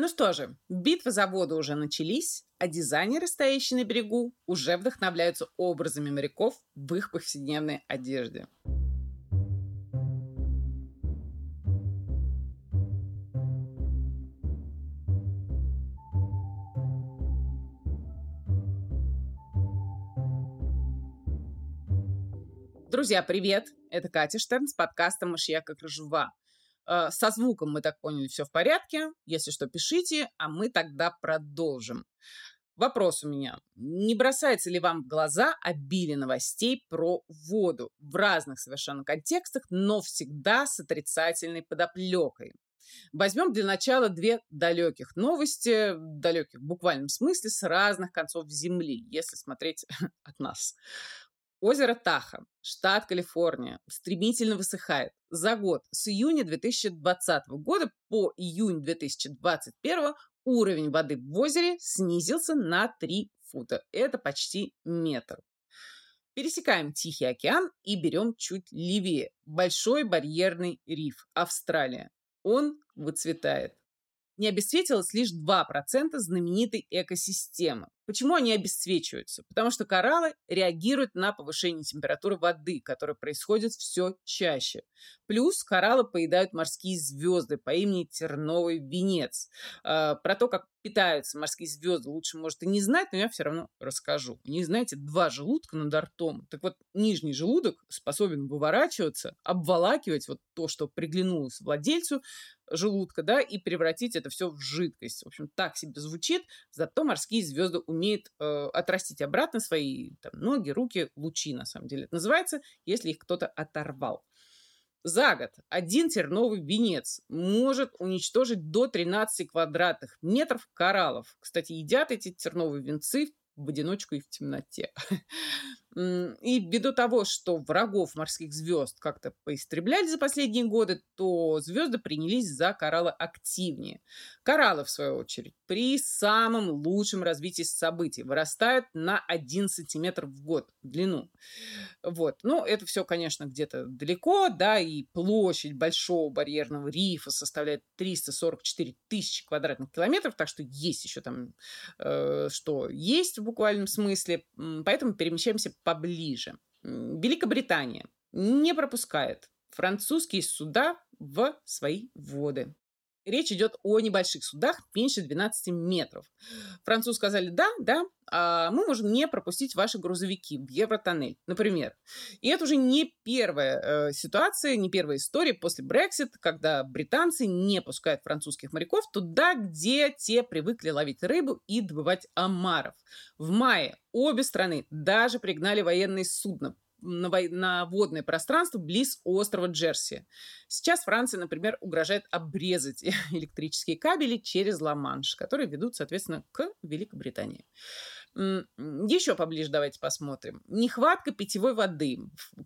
Ну что же, битвы за воду уже начались, а дизайнеры, стоящие на берегу, уже вдохновляются образами моряков в их повседневной одежде. Друзья, привет! Это Катя Штерн с подкастом «Мышья как ржува». Э, со звуком мы так поняли, все в порядке. Если что, пишите, а мы тогда продолжим. Вопрос у меня. Не бросается ли вам в глаза обилие новостей про воду в разных совершенно контекстах, но всегда с отрицательной подоплекой? Возьмем для начала две далеких новости, далеких в буквальном смысле, с разных концов Земли, если смотреть от нас. Озеро Таха, штат Калифорния, стремительно высыхает. За год с июня 2020 года по июнь 2021 уровень воды в озере снизился на 3 фута. Это почти метр. Пересекаем Тихий океан и берем чуть левее. Большой барьерный риф, Австралия. Он выцветает. Не обесцветилось лишь 2% знаменитой экосистемы. Почему они обесцвечиваются? Потому что кораллы реагируют на повышение температуры воды, которое происходит все чаще. Плюс кораллы поедают морские звезды по имени терновый венец. А, про то, как питаются морские звезды, лучше, может, и не знать, но я все равно расскажу. Не знаете, два желудка над ртом. Так вот, нижний желудок способен выворачиваться, обволакивать вот то, что приглянулось владельцу желудка, да, и превратить это все в жидкость. В общем, так себе звучит, зато морские звезды умеют э, отрастить обратно свои там, ноги, руки, лучи, на самом деле это называется, если их кто-то оторвал. За год один терновый венец может уничтожить до 13 квадратных метров кораллов. Кстати, едят эти терновые венцы в одиночку и в темноте. И ввиду того, что врагов морских звезд как-то поистребляли за последние годы, то звезды принялись за кораллы активнее. Кораллы, в свою очередь, при самом лучшем развитии событий вырастают на 1 сантиметр в год в длину. Вот. Ну, это все, конечно, где-то далеко, да, и площадь большого барьерного рифа составляет 344 тысячи квадратных километров, так что есть еще там, э, что есть в буквальном смысле. Поэтому перемещаемся поближе. Великобритания не пропускает французские суда в свои воды. Речь идет о небольших судах меньше 12 метров. Французы сказали, да, да, а мы можем не пропустить ваши грузовики в Евротоннель, например. И это уже не первая э, ситуация, не первая история после Brexit, когда британцы не пускают французских моряков туда, где те привыкли ловить рыбу и добывать омаров. В мае обе страны даже пригнали военные судна на, во... на водное пространство близ острова Джерси. Сейчас Франция, например, угрожает обрезать электрические кабели через Ла-Манш, которые ведут, соответственно, к Великобритании. Еще поближе давайте посмотрим. Нехватка питьевой воды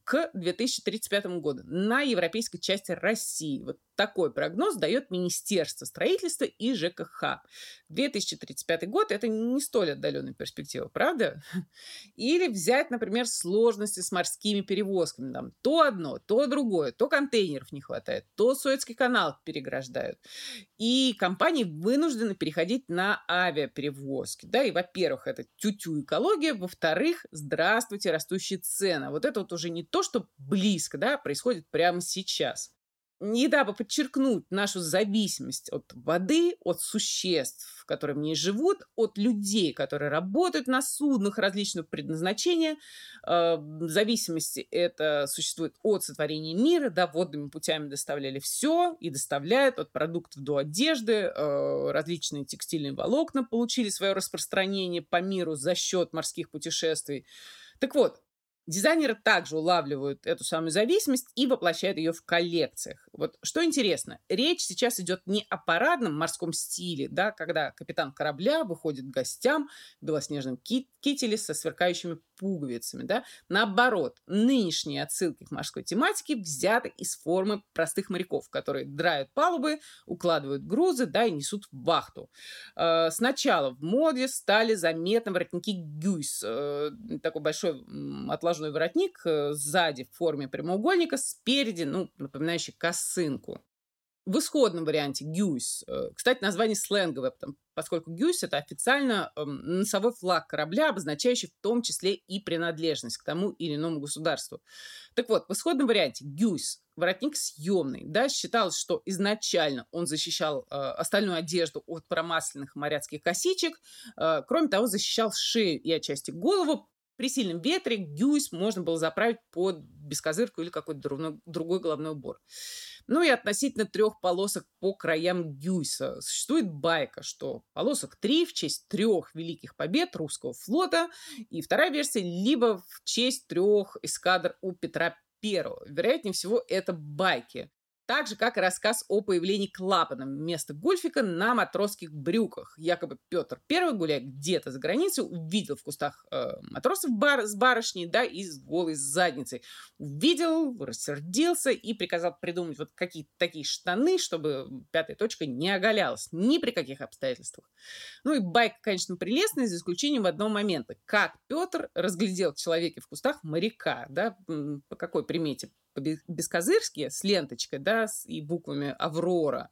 к 2035 году на европейской части России. Вот такой прогноз дает Министерство строительства и ЖКХ. 2035 год – это не столь отдаленная перспектива, правда? Или взять, например, сложности с морскими перевозками. Там то одно, то другое, то контейнеров не хватает, то Суэцкий канал переграждают. И компании вынуждены переходить на авиаперевозки. Да, и, во-первых, это тю-тю экология, во-вторых, здравствуйте, растущие цены. Вот это вот уже не то, что близко, да, происходит прямо сейчас и дабы подчеркнуть нашу зависимость от воды, от существ, в ней живут, от людей, которые работают на суднах различного предназначения. Э, зависимости это существует от сотворения мира, да, водными путями доставляли все и доставляют от продуктов до одежды. Э, различные текстильные волокна получили свое распространение по миру за счет морских путешествий. Так вот, Дизайнеры также улавливают эту самую зависимость и воплощают ее в коллекциях. Вот что интересно, речь сейчас идет не о парадном морском стиле, да, когда капитан корабля выходит к гостям в белоснежном кителе со сверкающими пуговицами. Да? Наоборот, нынешние отсылки к морской тематике взяты из формы простых моряков, которые драют палубы, укладывают грузы да, и несут в вахту. Э, сначала в моде стали заметны воротники гюйс, э, такой большой отложной воротник э, сзади в форме прямоугольника, спереди, ну, напоминающий косынку. В исходном варианте гюйс, э, кстати, название сленговое, поскольку гюйс – это официально эм, носовой флаг корабля, обозначающий в том числе и принадлежность к тому или иному государству. Так вот, в исходном варианте гюйс – воротник съемный. Да, считалось, что изначально он защищал э, остальную одежду от промасленных моряцких косичек. Э, кроме того, защищал шею и отчасти голову, при сильном ветре гюйс можно было заправить под бескозырку или какой-то другой головной убор. Ну и относительно трех полосок по краям Гюйса. Существует байка, что полосок три в честь трех великих побед русского флота, и вторая версия либо в честь трех эскадр у Петра Первого. Вероятнее всего, это байки так же, как и рассказ о появлении клапана вместо гульфика на матросских брюках. Якобы Петр I, гуляя где-то за границей, увидел в кустах э, матросов бар с барышней, да, и с голой задницей. Увидел, рассердился и приказал придумать вот какие-то такие штаны, чтобы пятая точка не оголялась ни при каких обстоятельствах. Ну и байка, конечно, прелестная, за исключением одного момента. Как Петр разглядел в человеке в кустах моряка, да, по какой примете? По-бескозырски с ленточкой, да, и буквами «Аврора»,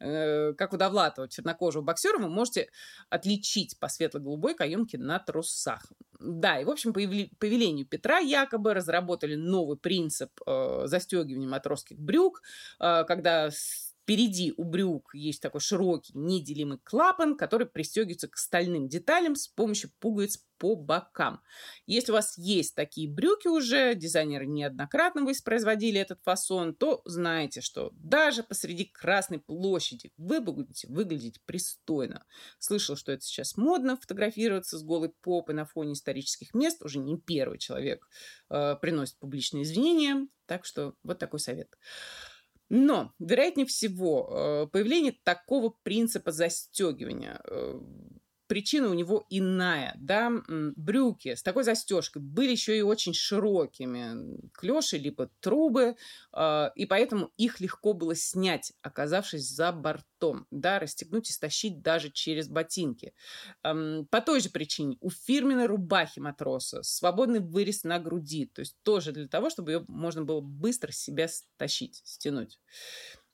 э, как у Довлатова, чернокожего боксера, вы можете отличить по светло-голубой каемке на трусах. Да, и, в общем, по, по велению Петра якобы разработали новый принцип э, застегивания матросских брюк, э, когда Впереди у брюк есть такой широкий неделимый клапан, который пристегивается к стальным деталям с помощью пуговиц по бокам. Если у вас есть такие брюки уже, дизайнеры неоднократно воспроизводили этот фасон, то знаете, что даже посреди Красной площади вы будете выглядеть пристойно. Слышал, что это сейчас модно, фотографироваться с голой попой на фоне исторических мест. Уже не первый человек э, приносит публичные извинения. Так что вот такой совет. Но, вероятнее всего, э, появление такого принципа застегивания э, причина у него иная, да, брюки с такой застежкой были еще и очень широкими, клеши либо трубы, э, и поэтому их легко было снять, оказавшись за бортом, да, расстегнуть и стащить даже через ботинки. По той же причине у фирменной рубахи матроса свободный вырез на груди, то есть тоже для того, чтобы ее можно было быстро себя стащить, стянуть.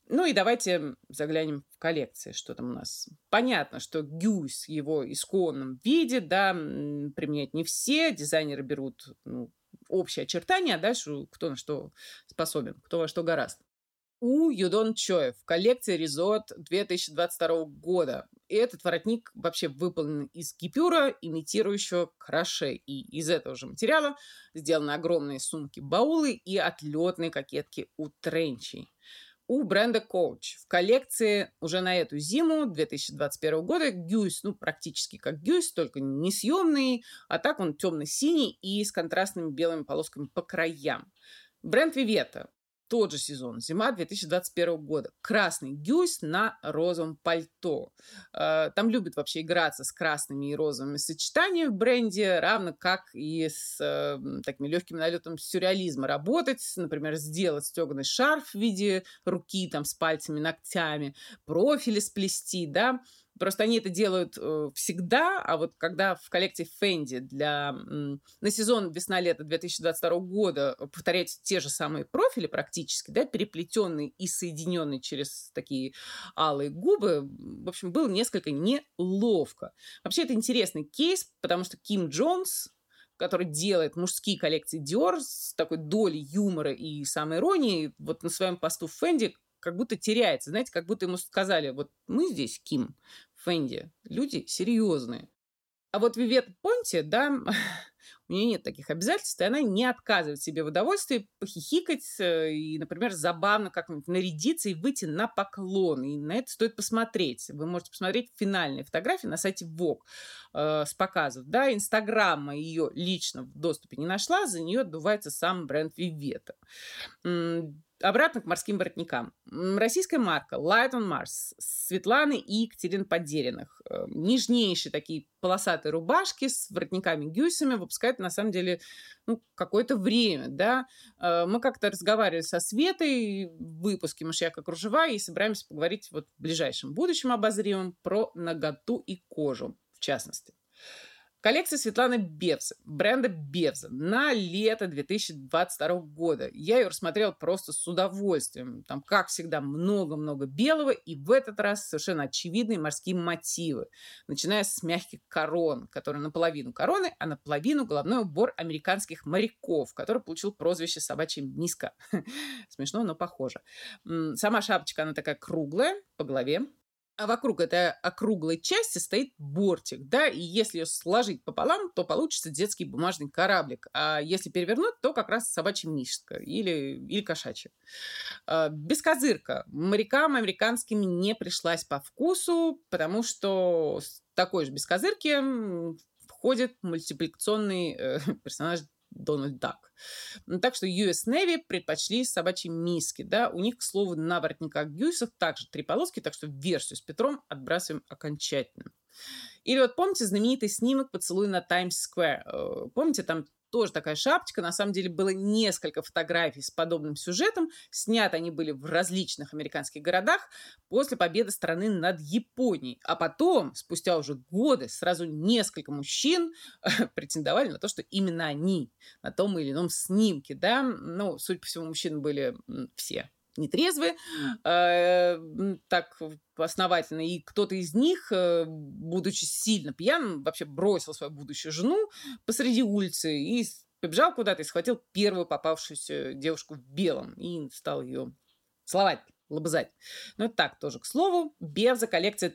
Ну и давайте заглянем в коллекции, что там у нас. Понятно, что гюйс его исконном виде, да, применять не все. Дизайнеры берут ну, общие очертания, а дальше кто на что способен, кто во что гораст. У Юдон Чоя в коллекции Резот 2022 года. И этот воротник вообще выполнен из гипюра, имитирующего краше. И из этого же материала сделаны огромные сумки-баулы и отлетные кокетки у тренчей у бренда Coach. В коллекции уже на эту зиму 2021 года Гюйс, ну, практически как Гюйс, только не съемный, а так он темно-синий и с контрастными белыми полосками по краям. Бренд Вивета тот же сезон, зима 2021 года. Красный гюйс на розовом пальто. Э, там любят вообще играться с красными и розовыми сочетаниями в бренде, равно как и с э, такими легким налетом сюрреализма работать. Например, сделать стеганый шарф в виде руки там с пальцами, ногтями, профили сплести, да, Просто они это делают э, всегда, а вот когда в коллекции Fendi для, на сезон весна-лето 2022 года повторяются те же самые профили практически, да, переплетенные и соединенные через такие алые губы, в общем, было несколько неловко. Вообще это интересный кейс, потому что Ким Джонс, который делает мужские коллекции Dior с такой долей юмора и самой иронии, вот на своем посту в Fendi как будто теряется. Знаете, как будто ему сказали, вот мы здесь, Ким, Фэнди, люди серьезные. А вот Вивет Понти, да, у нее нет таких обязательств, и она не отказывает себе в удовольствии похихикать э, и, например, забавно как-нибудь нарядиться и выйти на поклон. И на это стоит посмотреть. Вы можете посмотреть финальные фотографии на сайте Vogue э, с показов. Да, Инстаграма ее лично в доступе не нашла, за нее отдувается сам бренд Вивета. Обратно к морским воротникам. Российская марка Light on Mars Светланы и Екатерины Подериных. Э, нежнейшие такие полосатые рубашки с воротниками-гюсами выпускают на самом деле ну, какое-то время. Да? Э, мы как-то разговаривали со Светой в выпуске «Мышьяка кружева» и собираемся поговорить вот в ближайшем будущем обозримом про наготу и кожу в частности. Коллекция Светланы Бевзы, бренда Бевза, на лето 2022 года. Я ее рассмотрела просто с удовольствием. Там, как всегда, много-много белого, и в этот раз совершенно очевидные морские мотивы. Начиная с мягких корон, которые наполовину короны, а наполовину головной убор американских моряков, который получил прозвище «собачья миска». Смешно, но похоже. Сама шапочка, она такая круглая по голове, а вокруг этой округлой части стоит бортик, да, и если ее сложить пополам, то получится детский бумажный кораблик, а если перевернуть, то как раз собачья мишка или, или кошачья. А, Бескозырка морякам американским не пришлась по вкусу, потому что такой же бескозырки входит мультипликационный э, персонаж Дональд Дак. Так что US Navy предпочли собачьи миски. Да? У них, к слову, на воротниках Гюйсов также три полоски, так что версию с Петром отбрасываем окончательно. Или вот помните знаменитый снимок «Поцелуй на Таймс-сквер»? Э, помните, там тоже такая шапочка. На самом деле было несколько фотографий с подобным сюжетом. Сняты они были в различных американских городах после победы страны над Японией. А потом, спустя уже годы, сразу несколько мужчин претендовали на то, что именно они на том или ином снимке. Да? Ну, судя по всему, мужчины были все нетрезвы, э, так основательно, и кто-то из них, э, будучи сильно пьяным, вообще бросил свою будущую жену посреди улицы и побежал куда-то и схватил первую попавшуюся девушку в белом и стал ее целовать, лобызать. Но это так тоже, к слову. Бевза коллекция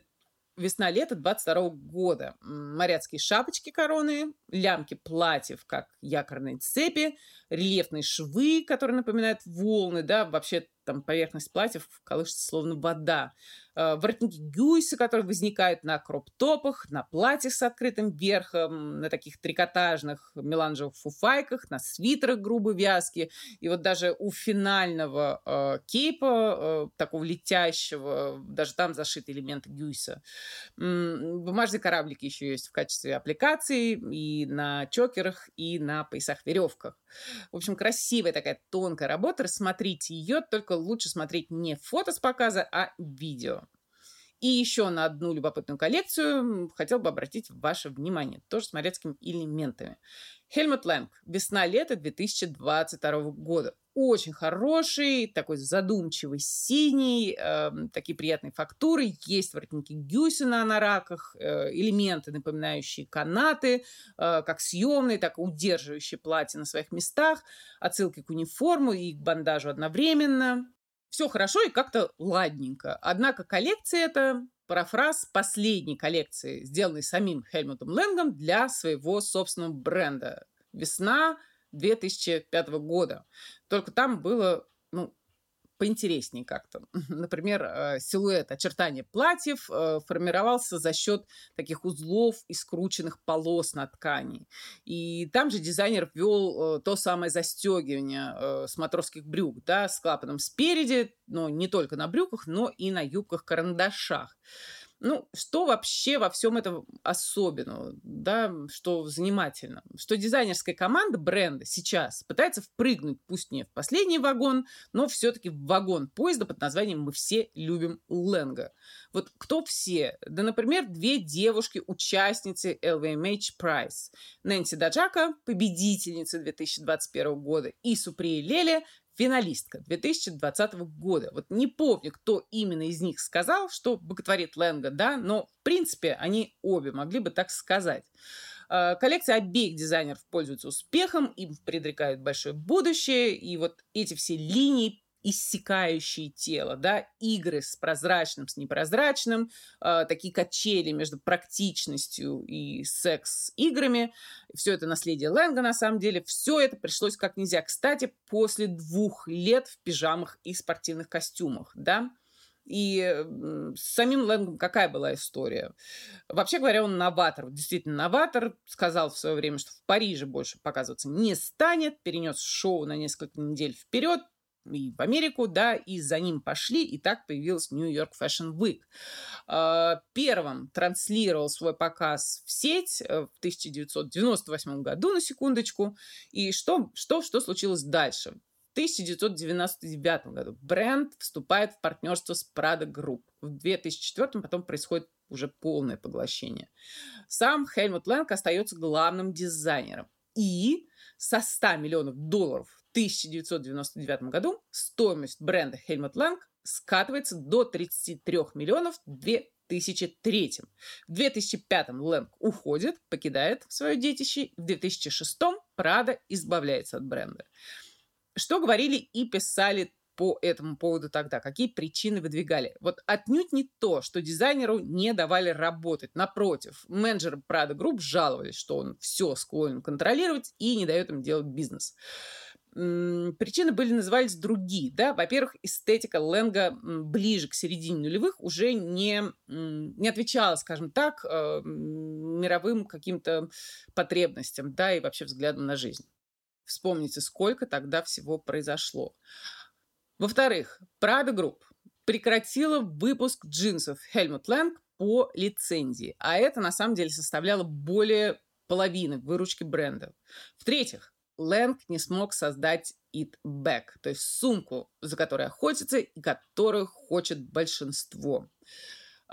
весна-лето 22 года. Моряцкие шапочки короны, лямки платьев, как якорные цепи, рельефные швы, которые напоминают волны, да, вообще там поверхность платьев колышется словно вода. Э, воротники гюйса, которые возникают на кроп-топах, на платьях с открытым верхом, на таких трикотажных меланжевых фуфайках, на свитерах грубой вязки. И вот даже у финального э, кейпа, э, такого летящего, даже там зашиты элементы гюйса. Бумажные кораблики еще есть в качестве аппликации и на чокерах, и на поясах-веревках. В общем, красивая такая тонкая работа. Рассмотрите ее, только лучше смотреть не фото с показа, а видео. И еще на одну любопытную коллекцию хотел бы обратить ваше внимание, тоже с морецкими элементами. Хельмут Лэнг. Весна-лето 2022 года. Очень хороший, такой задумчивый синий, э, такие приятные фактуры. Есть воротники Гюсина на раках, э, элементы, напоминающие канаты, э, как съемные, так и удерживающие платье на своих местах, отсылки к униформу и к бандажу одновременно все хорошо и как-то ладненько. Однако коллекция это парафраз последней коллекции, сделанной самим Хельмутом Лэнгом для своего собственного бренда. Весна 2005 года. Только там было ну, поинтереснее как-то. Например, э, силуэт, очертания платьев э, формировался за счет таких узлов и скрученных полос на ткани. И там же дизайнер ввел э, то самое застегивание с матросских брюк, да, с клапаном спереди, но не только на брюках, но и на юбках-карандашах. Ну, что вообще во всем этом особенного, да, что занимательно? Что дизайнерская команда бренда сейчас пытается впрыгнуть, пусть не в последний вагон, но все-таки в вагон поезда под названием «Мы все любим Ленга». Вот кто все? Да, например, две девушки-участницы LVMH Prize. Нэнси Даджака, победительница 2021 года, и Суприя Леля, финалистка 2020 года. Вот не помню, кто именно из них сказал, что боготворит Лэнга, да, но в принципе они обе могли бы так сказать. А, коллекция обеих дизайнеров пользуется успехом, им предрекают большое будущее, и вот эти все линии иссякающие тело, да, игры с прозрачным, с непрозрачным, э, такие качели между практичностью и секс-играми. Все это наследие Лэнга, на самом деле. Все это пришлось как нельзя кстати после двух лет в пижамах и спортивных костюмах, да. И с самим Лэнгом какая была история? Вообще говоря, он новатор, действительно новатор. Сказал в свое время, что в Париже больше показываться не станет, перенес шоу на несколько недель вперед, и в Америку, да, и за ним пошли, и так появилась York Fashion Week. А, первым транслировал свой показ в сеть э, в 1998 году, на секундочку. И что, что, что случилось дальше? В 1999 году бренд вступает в партнерство с Prada Group. В 2004 потом происходит уже полное поглощение. Сам Хельмут Лэнг остается главным дизайнером. И со 100 миллионов долларов 1999 году стоимость бренда Хельмут Лэнг скатывается до 33 миллионов в 2003. В 2005 Лэнг уходит, покидает свое детище. В 2006 Прада избавляется от бренда. Что говорили и писали по этому поводу тогда? Какие причины выдвигали? Вот отнюдь не то, что дизайнеру не давали работать. Напротив, менеджеры Prada Group жаловались, что он все склонен контролировать и не дает им делать бизнес причины были назывались другие. Да? Во-первых, эстетика Лэнга ближе к середине нулевых уже не, не отвечала, скажем так, э, мировым каким-то потребностям да, и вообще взглядам на жизнь. Вспомните, сколько тогда всего произошло. Во-вторых, Prada Group прекратила выпуск джинсов Helmut Lang по лицензии, а это на самом деле составляло более половины выручки бренда. В-третьих, Лэнг не смог создать It Back, то есть сумку, за которой охотится и которую хочет большинство.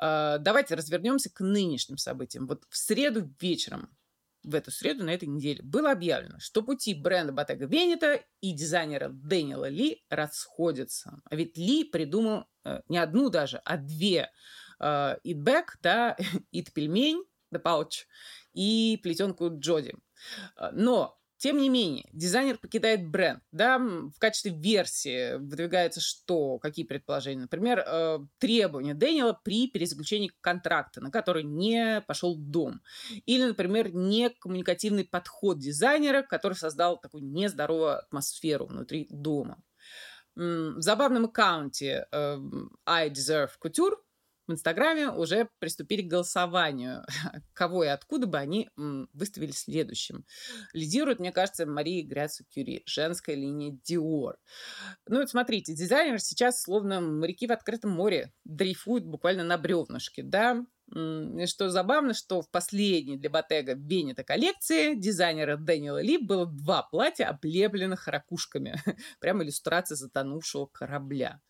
Uh, давайте развернемся к нынешним событиям. Вот в среду вечером, в эту среду на этой неделе, было объявлено, что пути бренда Bottega Veneta и дизайнера Дэниела Ли расходятся. А ведь Ли придумал uh, не одну даже, а две It Back, да, It Пельмень, The Pouch и плетенку Джоди. Но тем не менее, дизайнер покидает бренд. Да, в качестве версии выдвигается что? Какие предположения? Например, э, требования Дэниела при перезаключении контракта, на который не пошел дом. Или, например, некоммуникативный подход дизайнера, который создал такую нездоровую атмосферу внутри дома. В забавном аккаунте э, I Deserve Couture в Инстаграме уже приступили к голосованию, кого и откуда бы они выставили следующим. Лидирует, мне кажется, Мария Гряцу Кюри, женская линия Dior. Ну вот смотрите, дизайнер сейчас словно моряки в открытом море дрейфуют буквально на бревнышке, да, и что забавно, что в последней для Ботега Венета коллекции дизайнера Дэниела Ли было два платья, облепленных ракушками. Прямо иллюстрация затонувшего корабля.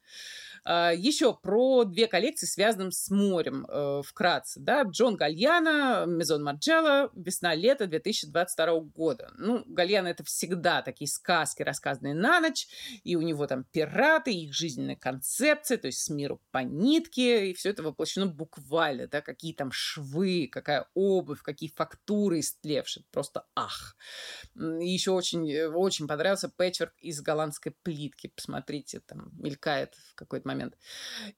А, Еще про две коллекции, связанные с морем, э, вкратце. Да? Джон Гальяна, Мезон Марджелла, весна-лето 2022 года. Ну, Гальяна это всегда такие сказки, рассказанные на ночь, и у него там пираты, их жизненная концепция, то есть с миру по нитке, и все это воплощено буквально, да, какие там швы, какая обувь, какие фактуры истлевшие, просто ах. Еще очень, э, очень понравился пэтчворк из голландской плитки, посмотрите, там мелькает в какой-то момент момент.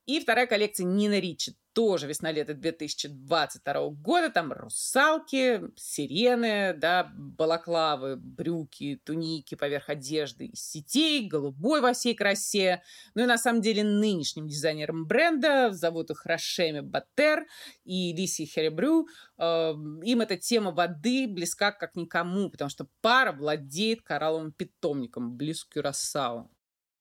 И вторая коллекция Нина Ричи, тоже весна-лето 2022 года. Там русалки, сирены, да, балаклавы, брюки, туники поверх одежды из сетей, голубой во всей красе. Ну и на самом деле нынешним дизайнером бренда зовут их Рошеми Баттер и Лиси Херебрю. Э, им эта тема воды близка как никому, потому что пара владеет коралловым питомником близ Кюрасао.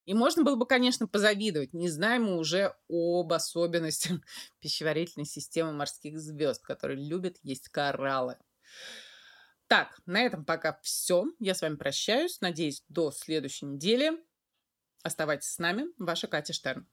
И можно было бы, конечно, позавидовать, не знаем мы уже об особенностях пищеварительной системы морских звезд, которые любят есть кораллы. Так, на этом пока все. Я с вами прощаюсь. Надеюсь, до следующей недели. Оставайтесь с нами. Ваша Катя Штерн.